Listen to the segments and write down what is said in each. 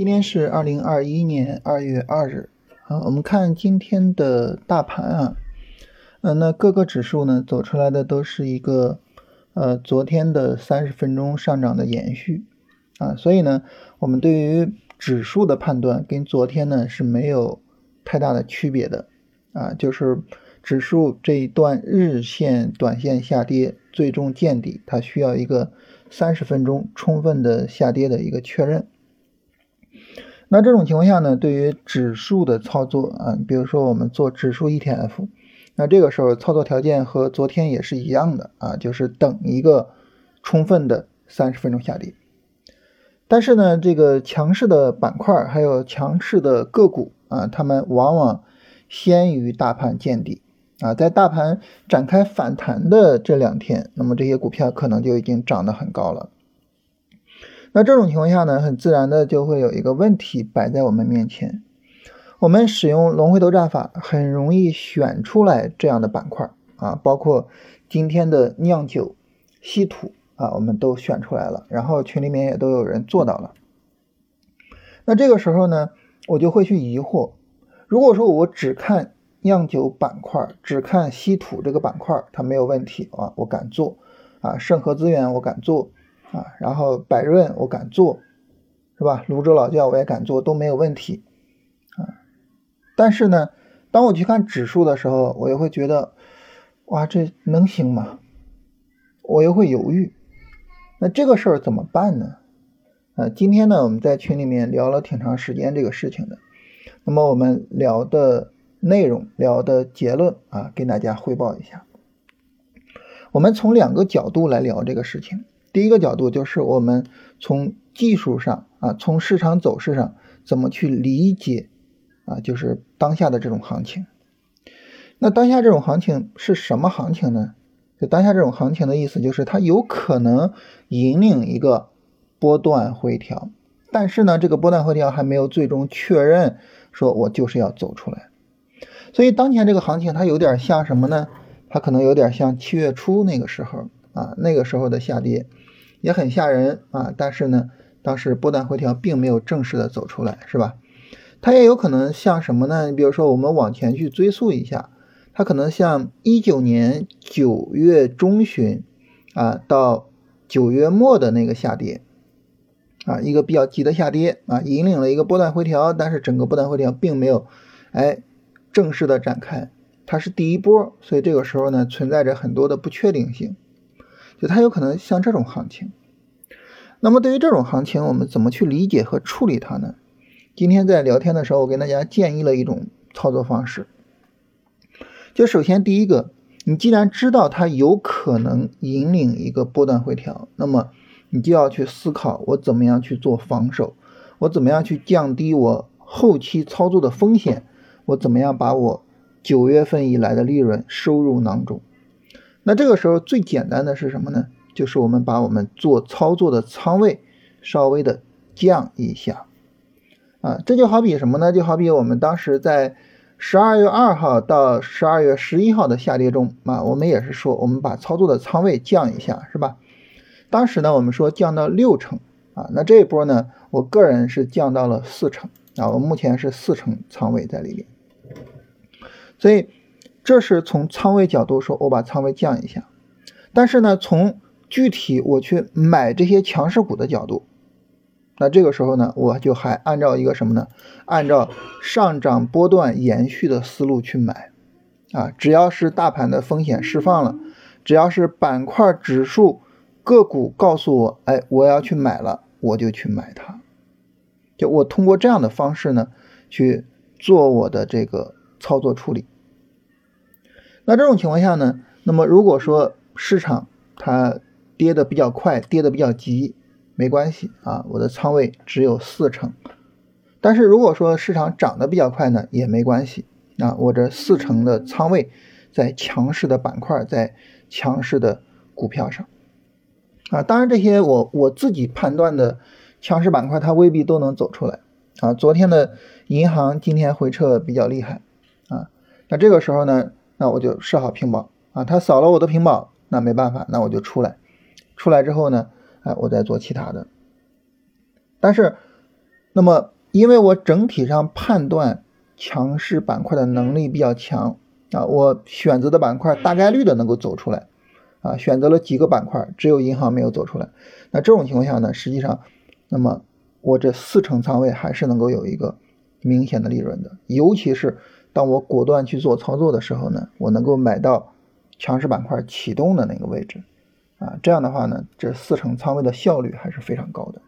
今天是二零二一年二月二日。啊，我们看今天的大盘啊，嗯，那各个指数呢走出来的都是一个呃昨天的三十分钟上涨的延续。啊，所以呢，我们对于指数的判断跟昨天呢是没有太大的区别的。啊，就是指数这一段日线、短线下跌最终见底，它需要一个三十分钟充分的下跌的一个确认。那这种情况下呢，对于指数的操作啊，比如说我们做指数 ETF，那这个时候操作条件和昨天也是一样的啊，就是等一个充分的三十分钟下跌。但是呢，这个强势的板块还有强势的个股啊，他们往往先于大盘见底啊，在大盘展开反弹的这两天，那么这些股票可能就已经涨得很高了。那这种情况下呢，很自然的就会有一个问题摆在我们面前。我们使用龙回头战法，很容易选出来这样的板块啊，包括今天的酿酒、稀土啊，我们都选出来了。然后群里面也都有人做到了。那这个时候呢，我就会去疑惑：如果说我只看酿酒板块，只看稀土这个板块，它没有问题啊，我敢做啊，盛和资源我敢做。啊，然后百润我敢做，是吧？泸州老窖我也敢做，都没有问题啊。但是呢，当我去看指数的时候，我又会觉得，哇，这能行吗？我又会犹豫。那这个事儿怎么办呢？啊，今天呢，我们在群里面聊了挺长时间这个事情的。那么我们聊的内容、聊的结论啊，跟大家汇报一下。我们从两个角度来聊这个事情。第一个角度就是我们从技术上啊，从市场走势上怎么去理解啊，就是当下的这种行情。那当下这种行情是什么行情呢？就当下这种行情的意思就是它有可能引领一个波段回调，但是呢，这个波段回调还没有最终确认，说我就是要走出来。所以当前这个行情它有点像什么呢？它可能有点像七月初那个时候啊，那个时候的下跌。也很吓人啊！但是呢，当时波段回调并没有正式的走出来，是吧？它也有可能像什么呢？你比如说，我们往前去追溯一下，它可能像一九年九月中旬啊到九月末的那个下跌啊，一个比较急的下跌啊，引领了一个波段回调，但是整个波段回调并没有哎正式的展开，它是第一波，所以这个时候呢，存在着很多的不确定性。就它有可能像这种行情，那么对于这种行情，我们怎么去理解和处理它呢？今天在聊天的时候，我跟大家建议了一种操作方式。就首先第一个，你既然知道它有可能引领一个波段回调，那么你就要去思考我怎么样去做防守，我怎么样去降低我后期操作的风险，我怎么样把我九月份以来的利润收入囊中。那这个时候最简单的是什么呢？就是我们把我们做操作的仓位稍微的降一下，啊，这就好比什么呢？就好比我们当时在十二月二号到十二月十一号的下跌中啊，我们也是说我们把操作的仓位降一下，是吧？当时呢，我们说降到六成啊，那这一波呢，我个人是降到了四成啊，我目前是四成仓位在里面，所以。这是从仓位角度说，我把仓位降一下。但是呢，从具体我去买这些强势股的角度，那这个时候呢，我就还按照一个什么呢？按照上涨波段延续的思路去买啊。只要是大盘的风险释放了，只要是板块指数个股告诉我，哎，我要去买了，我就去买它。就我通过这样的方式呢，去做我的这个操作处理。那这种情况下呢？那么如果说市场它跌的比较快，跌的比较急，没关系啊，我的仓位只有四成。但是如果说市场涨得比较快呢，也没关系啊，我这四成的仓位在强势的板块，在强势的股票上啊。当然这些我我自己判断的强势板块，它未必都能走出来啊。昨天的银行今天回撤比较厉害啊，那这个时候呢？那我就设好屏保啊，他扫了我的屏保，那没办法，那我就出来。出来之后呢，哎，我再做其他的。但是那么因为我整体上判断强势板块的能力比较强啊，我选择的板块大概率的能够走出来啊，选择了几个板块，只有银行没有走出来。那这种情况下呢，实际上，那么我这四成仓位还是能够有一个明显的利润的，尤其是当我果断去做操作的时候呢，我能够买到强势板块启动的那个位置啊，这样的话呢，这四成仓位的效率还是非常高的。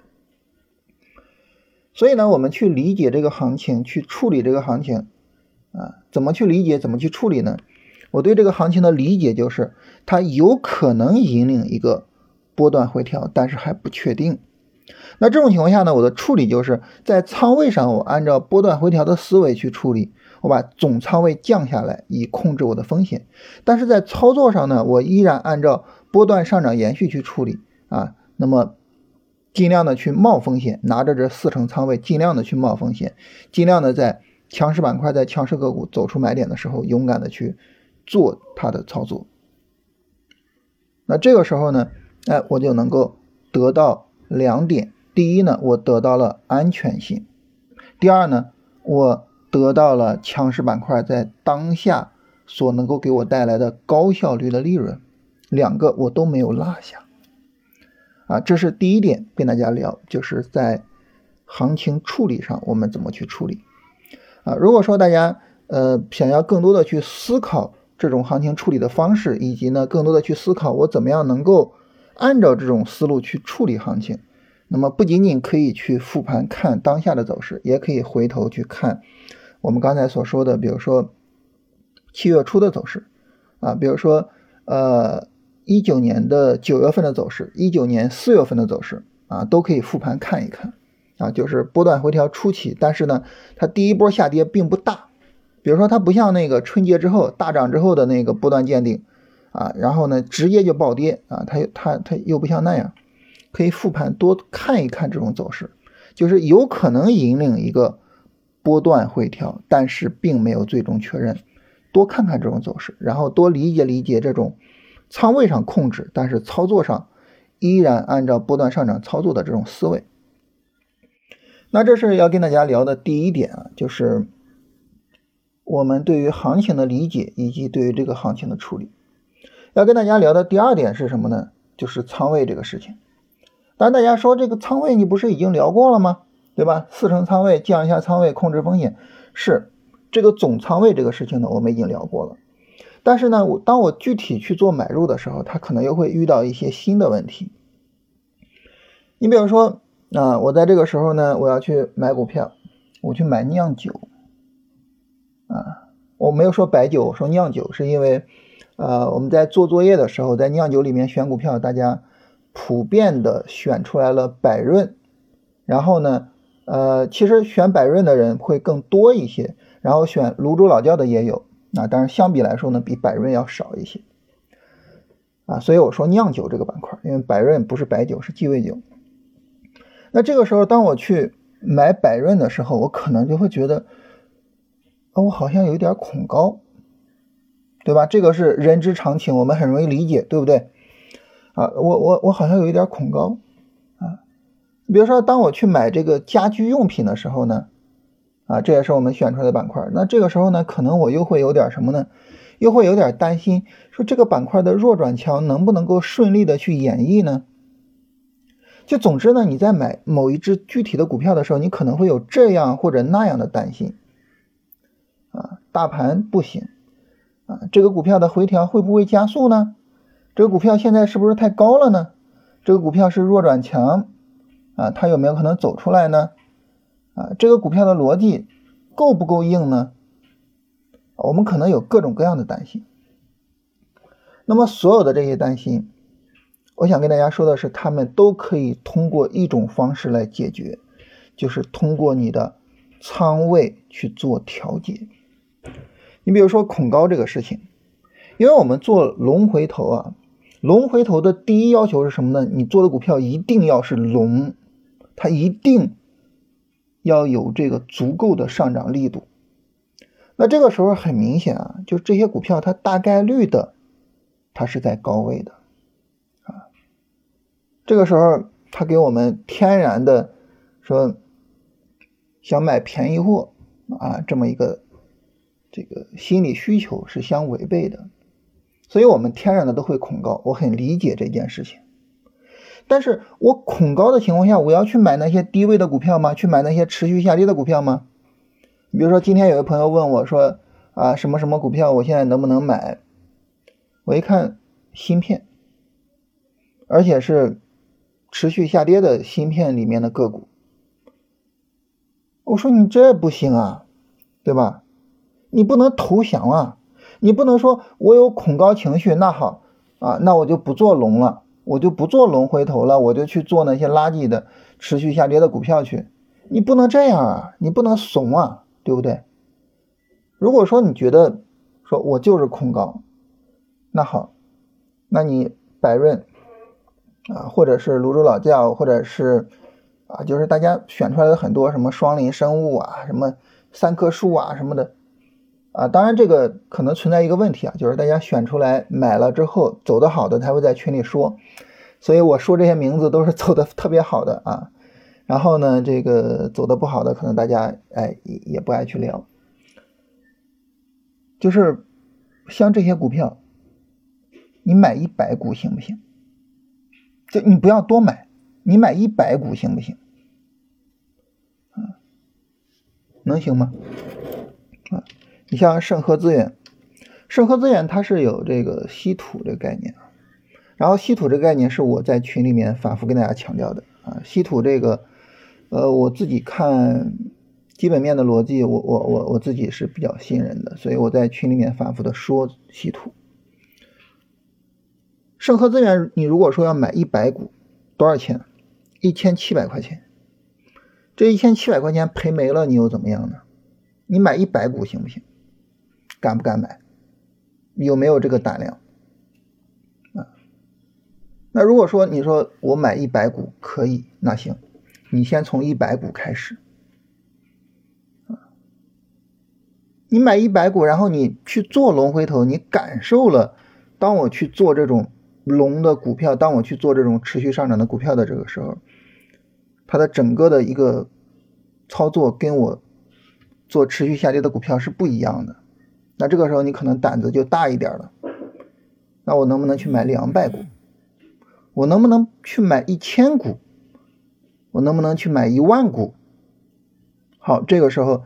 所以呢，我们去理解这个行情，去处理这个行情，啊，怎么去理解，怎么去处理呢？我对这个行情的理解就是，它有可能引领一个波段回调，但是还不确定。那这种情况下呢，我的处理就是在仓位上，我按照波段回调的思维去处理，我把总仓位降下来，以控制我的风险。但是在操作上呢，我依然按照波段上涨延续去处理啊，那么。尽量的去冒风险，拿着这四成仓位，尽量的去冒风险，尽量的在强势板块、在强势个股走出买点的时候，勇敢的去做它的操作。那这个时候呢，哎，我就能够得到两点：第一呢，我得到了安全性；第二呢，我得到了强势板块在当下所能够给我带来的高效率的利润，两个我都没有落下。啊，这是第一点，跟大家聊，就是在行情处理上，我们怎么去处理啊？如果说大家呃想要更多的去思考这种行情处理的方式，以及呢更多的去思考我怎么样能够按照这种思路去处理行情，那么不仅仅可以去复盘看当下的走势，也可以回头去看我们刚才所说的，比如说七月初的走势啊，比如说呃。一九年的九月份的走势，一九年四月份的走势啊，都可以复盘看一看啊，就是波段回调初期，但是呢，它第一波下跌并不大，比如说它不像那个春节之后大涨之后的那个波段见顶啊，然后呢直接就暴跌啊，它它它又不像那样，可以复盘多看一看这种走势，就是有可能引领一个波段回调，但是并没有最终确认，多看看这种走势，然后多理解理解这种。仓位上控制，但是操作上依然按照波段上涨操作的这种思维。那这是要跟大家聊的第一点啊，就是我们对于行情的理解以及对于这个行情的处理。要跟大家聊的第二点是什么呢？就是仓位这个事情。当然，大家说这个仓位你不是已经聊过了吗？对吧？四成仓位，降一下仓位，控制风险，是这个总仓位这个事情呢，我们已经聊过了。但是呢，我当我具体去做买入的时候，它可能又会遇到一些新的问题。你比如说，啊，我在这个时候呢，我要去买股票，我去买酿酒，啊，我没有说白酒，我说酿酒，是因为，呃，我们在做作业的时候，在酿酒里面选股票，大家普遍的选出来了百润，然后呢，呃，其实选百润的人会更多一些，然后选泸州老窖的也有。那当然，相比来说呢，比百润要少一些啊，所以我说酿酒这个板块，因为百润不是白酒，是鸡尾酒。那这个时候，当我去买百润的时候，我可能就会觉得，我好像有点恐高，对吧？这个是人之常情，我们很容易理解，对不对？啊，我我我好像有一点恐高。比如说，当我去买这个家居用品的时候呢？啊，这也是我们选出来的板块。那这个时候呢，可能我又会有点什么呢？又会有点担心，说这个板块的弱转强能不能够顺利的去演绎呢？就总之呢，你在买某一只具体的股票的时候，你可能会有这样或者那样的担心。啊，大盘不行，啊，这个股票的回调会不会加速呢？这个股票现在是不是太高了呢？这个股票是弱转强，啊，它有没有可能走出来呢？啊，这个股票的逻辑够不够硬呢？我们可能有各种各样的担心。那么所有的这些担心，我想跟大家说的是，他们都可以通过一种方式来解决，就是通过你的仓位去做调节。你比如说恐高这个事情，因为我们做龙回头啊，龙回头的第一要求是什么呢？你做的股票一定要是龙，它一定。要有这个足够的上涨力度，那这个时候很明显啊，就这些股票它大概率的，它是在高位的，啊，这个时候它给我们天然的说，想买便宜货啊这么一个这个心理需求是相违背的，所以我们天然的都会恐高，我很理解这件事情。但是我恐高的情况下，我要去买那些低位的股票吗？去买那些持续下跌的股票吗？比如说今天有个朋友问我说啊什么什么股票我现在能不能买？我一看芯片，而且是持续下跌的芯片里面的个股。我说你这不行啊，对吧？你不能投降啊！你不能说我有恐高情绪，那好啊，那我就不做龙了，我就不做龙回头了，我就去做那些垃圾的持续下跌的股票去。你不能这样啊！你不能怂啊，对不对？如果说你觉得说我就是恐高，那好，那你百润啊，或者是泸州老窖，或者是。啊，就是大家选出来的很多什么双林生物啊，什么三棵树啊什么的，啊，当然这个可能存在一个问题啊，就是大家选出来买了之后走的好的，他会在群里说，所以我说这些名字都是走的特别好的啊，然后呢，这个走的不好的，可能大家哎也也不爱去聊，就是像这些股票，你买一百股行不行？就你不要多买，你买一百股行不行？啊能行吗？啊，你像盛和资源，盛和资源它是有这个稀土这个概念，然后稀土这个概念是我在群里面反复跟大家强调的啊，稀土这个，呃，我自己看基本面的逻辑，我我我我自己是比较信任的，所以我在群里面反复的说稀土。盛和资源，你如果说要买一百股，多少钱？一千七百块钱。这一千七百块钱赔没了，你又怎么样呢？你买一百股行不行？敢不敢买？有没有这个胆量？啊？那如果说你说我买一百股可以，那行，你先从一百股开始。啊？你买一百股，然后你去做龙回头，你感受了，当我去做这种龙的股票，当我去做这种持续上涨的股票的这个时候。它的整个的一个操作跟我做持续下跌的股票是不一样的，那这个时候你可能胆子就大一点了。那我能不能去买两百股？我能不能去买一千股？我能不能去买一万股？好，这个时候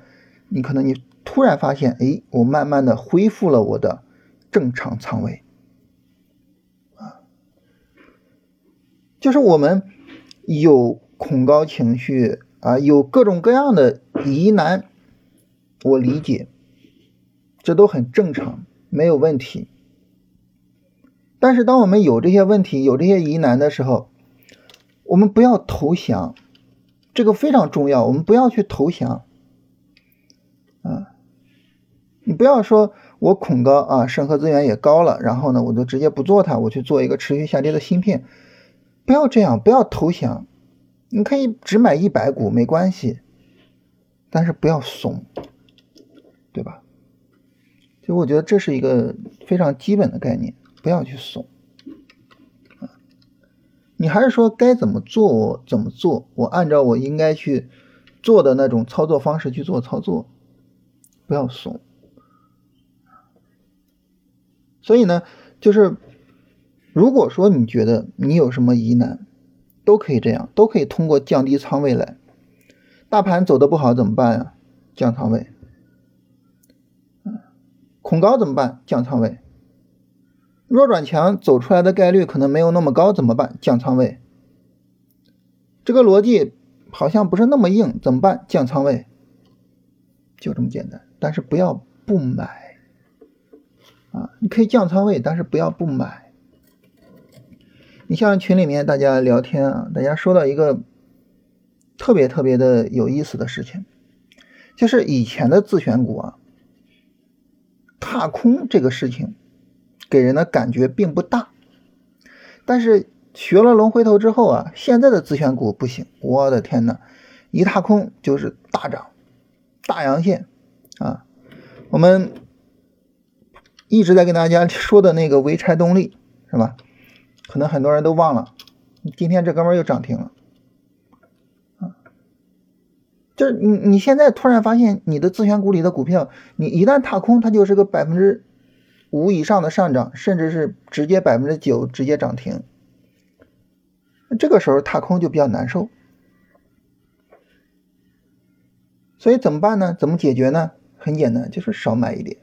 你可能你突然发现，哎，我慢慢的恢复了我的正常仓位啊，就是我们有。恐高情绪啊，有各种各样的疑难，我理解，这都很正常，没有问题。但是，当我们有这些问题、有这些疑难的时候，我们不要投降，这个非常重要。我们不要去投降啊！你不要说我恐高啊，审核资源也高了，然后呢，我就直接不做它，我去做一个持续下跌的芯片，不要这样，不要投降。你可以只买一百股没关系，但是不要怂，对吧？就我觉得这是一个非常基本的概念，不要去怂啊！你还是说该怎么做我怎么做，我按照我应该去做的那种操作方式去做操作，不要怂。所以呢，就是如果说你觉得你有什么疑难，都可以这样，都可以通过降低仓位来。大盘走的不好怎么办呀？降仓位。恐高怎么办？降仓位。弱转强走出来的概率可能没有那么高，怎么办？降仓位。这个逻辑好像不是那么硬，怎么办？降仓位。就这么简单，但是不要不买啊！你可以降仓位，但是不要不买。你像群里面大家聊天啊，大家说到一个特别特别的有意思的事情，就是以前的自选股啊，踏空这个事情给人的感觉并不大，但是学了龙回头之后啊，现在的自选股不行，我的天呐，一踏空就是大涨，大阳线啊，我们一直在跟大家说的那个潍柴动力是吧？可能很多人都忘了，今天这哥们又涨停了，啊，就是你你现在突然发现你的自选股里的股票，你一旦踏空，它就是个百分之五以上的上涨，甚至是直接百分之九直接涨停。这个时候踏空就比较难受，所以怎么办呢？怎么解决呢？很简单，就是少买一点。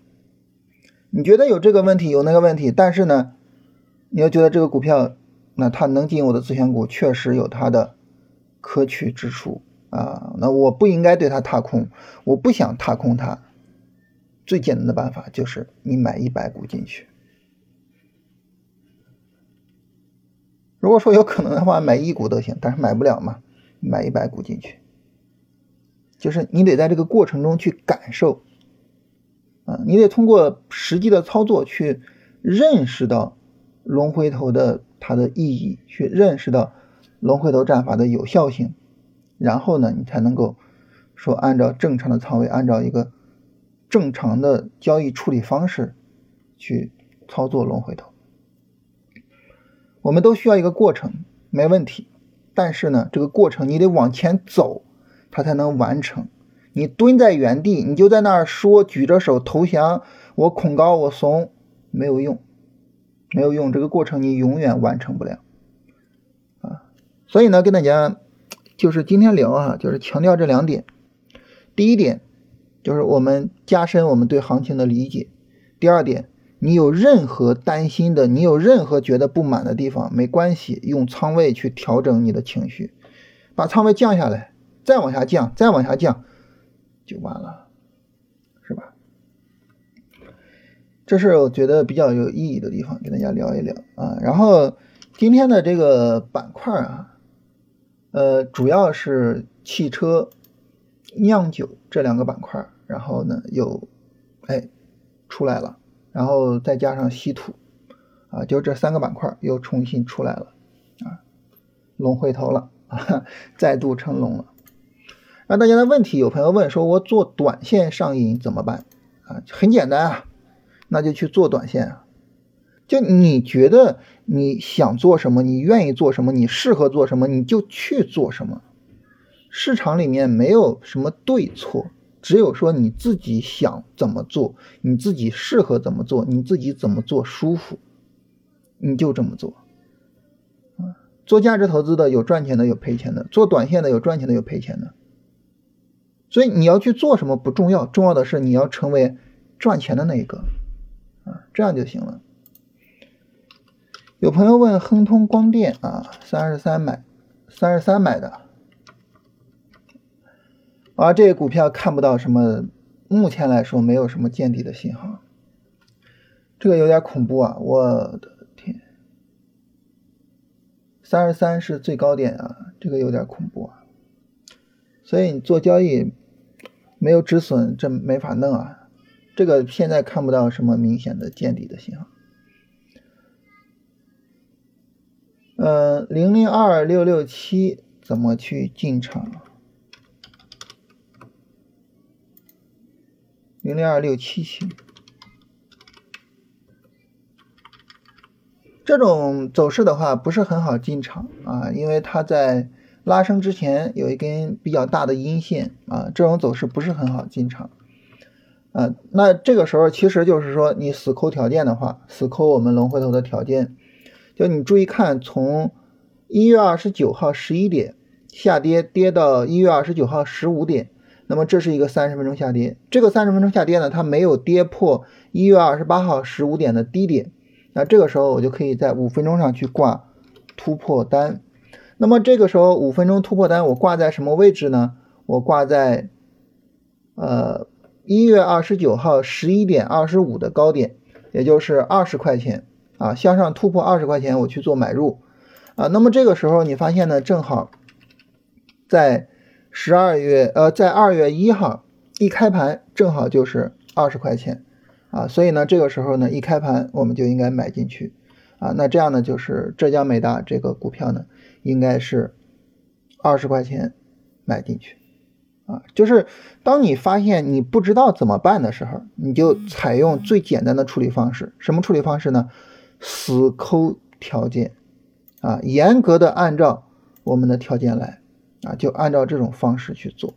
你觉得有这个问题，有那个问题，但是呢，你要觉得这个股票，那它能进我的自选股，确实有它的可取之处啊。那我不应该对它踏空，我不想踏空它。最简单的办法就是你买一百股进去。如果说有可能的话，买一股都行，但是买不了嘛，买一百股进去。就是你得在这个过程中去感受。啊，你得通过实际的操作去认识到龙回头的它的意义，去认识到龙回头战法的有效性，然后呢，你才能够说按照正常的仓位，按照一个正常的交易处理方式去操作龙回头。我们都需要一个过程，没问题，但是呢，这个过程你得往前走，它才能完成。你蹲在原地，你就在那儿说，举着手投降，我恐高，我怂，没有用，没有用，这个过程你永远完成不了啊！所以呢，跟大家就是今天聊啊，就是强调这两点。第一点就是我们加深我们对行情的理解。第二点，你有任何担心的，你有任何觉得不满的地方，没关系，用仓位去调整你的情绪，把仓位降下来，再往下降，再往下降。就完了，是吧？这是我觉得比较有意义的地方，跟大家聊一聊啊。然后今天的这个板块啊，呃，主要是汽车、酿酒这两个板块，然后呢又哎出来了，然后再加上稀土啊，就这三个板块又重新出来了啊，龙回头了啊，再度成龙了。那大家的问题，有朋友问说：“我做短线上瘾怎么办？”啊，很简单啊，那就去做短线啊。就你觉得你想做什么，你愿意做什么，你适合做什么，你就去做什么。市场里面没有什么对错，只有说你自己想怎么做，你自己适合怎么做，你自己怎么做舒服，你就这么做。啊，做价值投资的有赚钱的，有赔钱的；做短线的有赚钱的，有赔钱的。所以你要去做什么不重要，重要的是你要成为赚钱的那一个，啊，这样就行了。有朋友问亨通光电啊，三十三买，三十三买的，啊，这个股票看不到什么，目前来说没有什么见底的信号，这个有点恐怖啊，我的天，三十三是最高点啊，这个有点恐怖啊，所以你做交易。没有止损，这没法弄啊！这个现在看不到什么明显的见底的信号。嗯，零零二六六七怎么去进场？零零二六七七，这种走势的话不是很好进场啊，因为它在。拉升之前有一根比较大的阴线啊，这种走势不是很好进场啊。那这个时候其实就是说你死抠条件的话，死抠我们龙回头的条件，就你注意看，从一月二十九号十一点下跌跌到一月二十九号十五点，那么这是一个三十分钟下跌。这个三十分钟下跌呢，它没有跌破一月二十八号十五点的低点，那这个时候我就可以在五分钟上去挂突破单。那么这个时候五分钟突破单我挂在什么位置呢？我挂在呃一月二十九号十一点二十五的高点，也就是二十块钱啊，向上突破二十块钱我去做买入啊。那么这个时候你发现呢，正好在十二月呃在二月一号一开盘正好就是二十块钱啊，所以呢这个时候呢一开盘我们就应该买进去啊。那这样呢就是浙江美大这个股票呢。应该是二十块钱买进去啊，就是当你发现你不知道怎么办的时候，你就采用最简单的处理方式。什么处理方式呢？死抠条件啊，严格的按照我们的条件来啊，就按照这种方式去做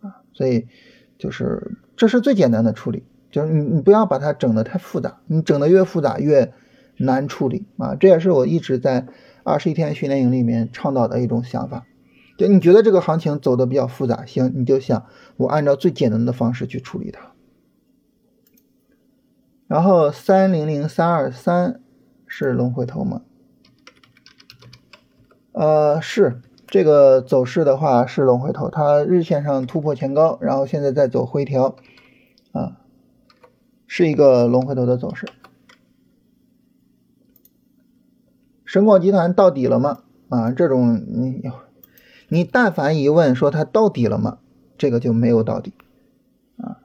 啊所以就是这是最简单的处理，就是你你不要把它整的太复杂，你整的越复杂越难处理啊。这也是我一直在二十一天训练营里面倡导的一种想法。就你觉得这个行情走的比较复杂，行，你就想我按照最简单的方式去处理它。然后三零零三二三是龙回头吗？呃，是这个走势的话是龙回头，它日线上突破前高，然后现在在走回调，啊，是一个龙回头的走势。神广集团到底了吗？啊，这种你你但凡一问说它到底了吗？这个就没有到底，啊，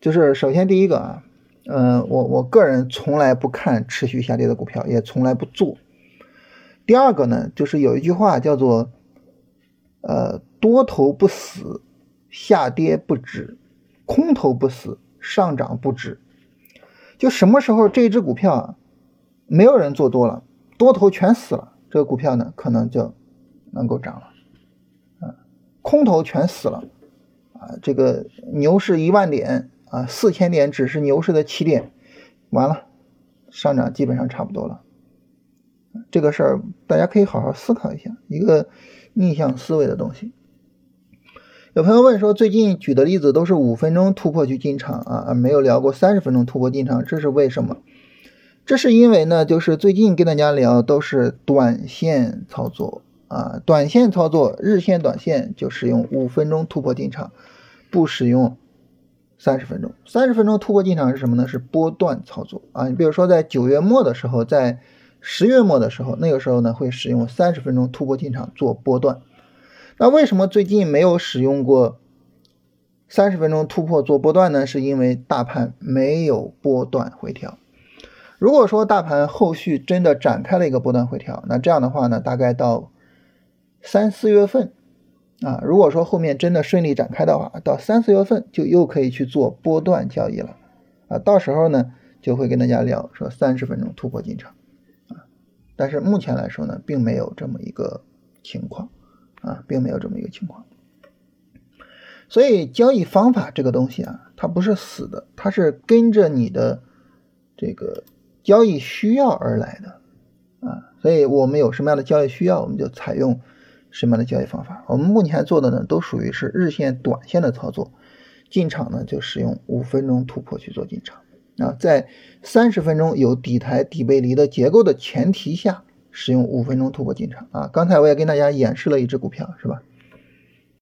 就是首先第一个啊，嗯，我我个人从来不看持续下跌的股票，也从来不做。第二个呢，就是有一句话叫做，呃，多头不死，下跌不止；空头不死，上涨不止。就什么时候这只股票啊，没有人做多了，多头全死了，这个股票呢，可能就能够涨了。啊，空头全死了，啊，这个牛市一万点啊，四千点只是牛市的起点，完了，上涨基本上差不多了。这个事儿大家可以好好思考一下，一个逆向思维的东西。有朋友问说，最近举的例子都是五分钟突破去进场啊，没有聊过三十分钟突破进场，这是为什么？这是因为呢，就是最近跟大家聊都是短线操作啊，短线操作，日线、短线就使用五分钟突破进场，不使用三十分钟。三十分钟突破进场是什么呢？是波段操作啊。你比如说在九月末的时候，在十月末的时候，那个时候呢会使用三十分钟突破进场做波段。那为什么最近没有使用过三十分钟突破做波段呢？是因为大盘没有波段回调。如果说大盘后续真的展开了一个波段回调，那这样的话呢，大概到三四月份啊，如果说后面真的顺利展开的话，到三四月份就又可以去做波段交易了啊。到时候呢，就会跟大家聊说三十分钟突破进场。啊但是目前来说呢，并没有这么一个情况啊，并没有这么一个情况。所以交易方法这个东西啊，它不是死的，它是跟着你的这个交易需要而来的啊。所以我们有什么样的交易需要，我们就采用什么样的交易方法。我们目前做的呢，都属于是日线、短线的操作，进场呢就使用五分钟突破去做进场。啊，在三十分钟有底台底背离的结构的前提下，使用五分钟突破进场啊。刚才我也跟大家演示了一只股票，是吧？